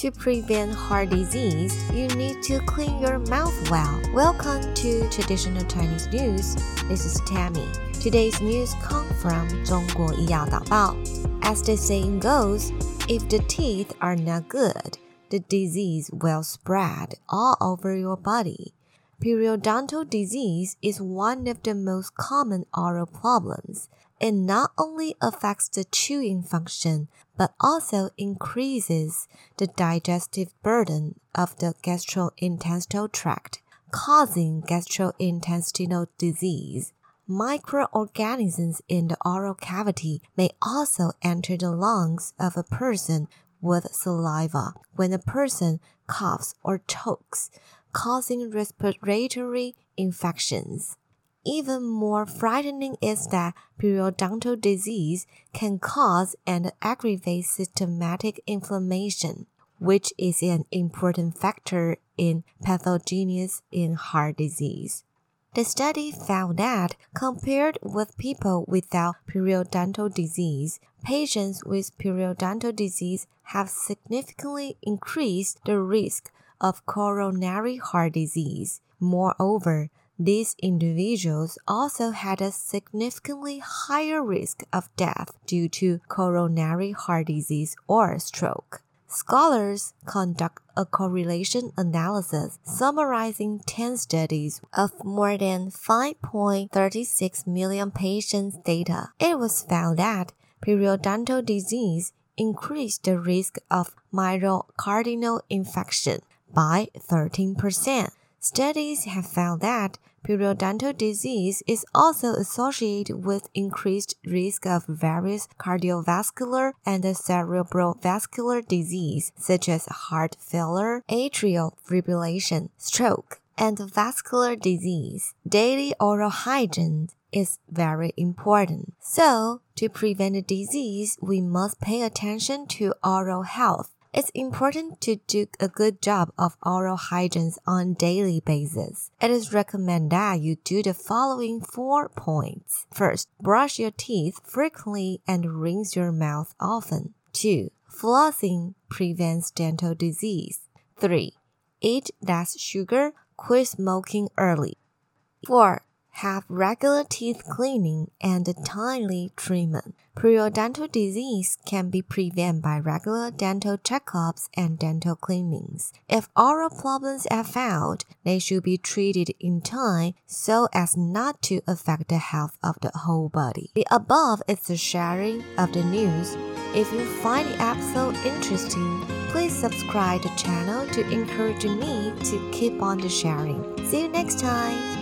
To prevent heart disease, you need to clean your mouth well. Welcome to Traditional Chinese News. This is Tammy. Today's news come from 中国医药导报. As the saying goes, if the teeth are not good, the disease will spread all over your body. Periodontal disease is one of the most common oral problems. It not only affects the chewing function, but also increases the digestive burden of the gastrointestinal tract, causing gastrointestinal disease. Microorganisms in the oral cavity may also enter the lungs of a person with saliva when a person coughs or chokes, causing respiratory infections. Even more frightening is that periodontal disease can cause and aggravate systematic inflammation, which is an important factor in pathogenesis in heart disease. The study found that compared with people without periodontal disease, patients with periodontal disease have significantly increased the risk of coronary heart disease. Moreover, these individuals also had a significantly higher risk of death due to coronary heart disease or stroke. Scholars conduct a correlation analysis summarizing 10 studies of more than 5.36 million patients' data. It was found that periodontal disease increased the risk of myocardial infarction by 13%. Studies have found that periodontal disease is also associated with increased risk of various cardiovascular and cerebrovascular disease such as heart failure, atrial fibrillation, stroke, and vascular disease. Daily oral hygiene is very important. So, to prevent a disease, we must pay attention to oral health. It's important to do a good job of oral hygiene on daily basis. It is recommended that you do the following four points. First, brush your teeth frequently and rinse your mouth often. 2. Flossing prevents dental disease. 3. Eat less sugar, quit smoking early. 4 have regular teeth cleaning and timely treatment. Periodontal disease can be prevented by regular dental checkups and dental cleanings. If oral problems are found, they should be treated in time so as not to affect the health of the whole body. The above is the sharing of the news. If you find the episode interesting, please subscribe the channel to encourage me to keep on the sharing. See you next time.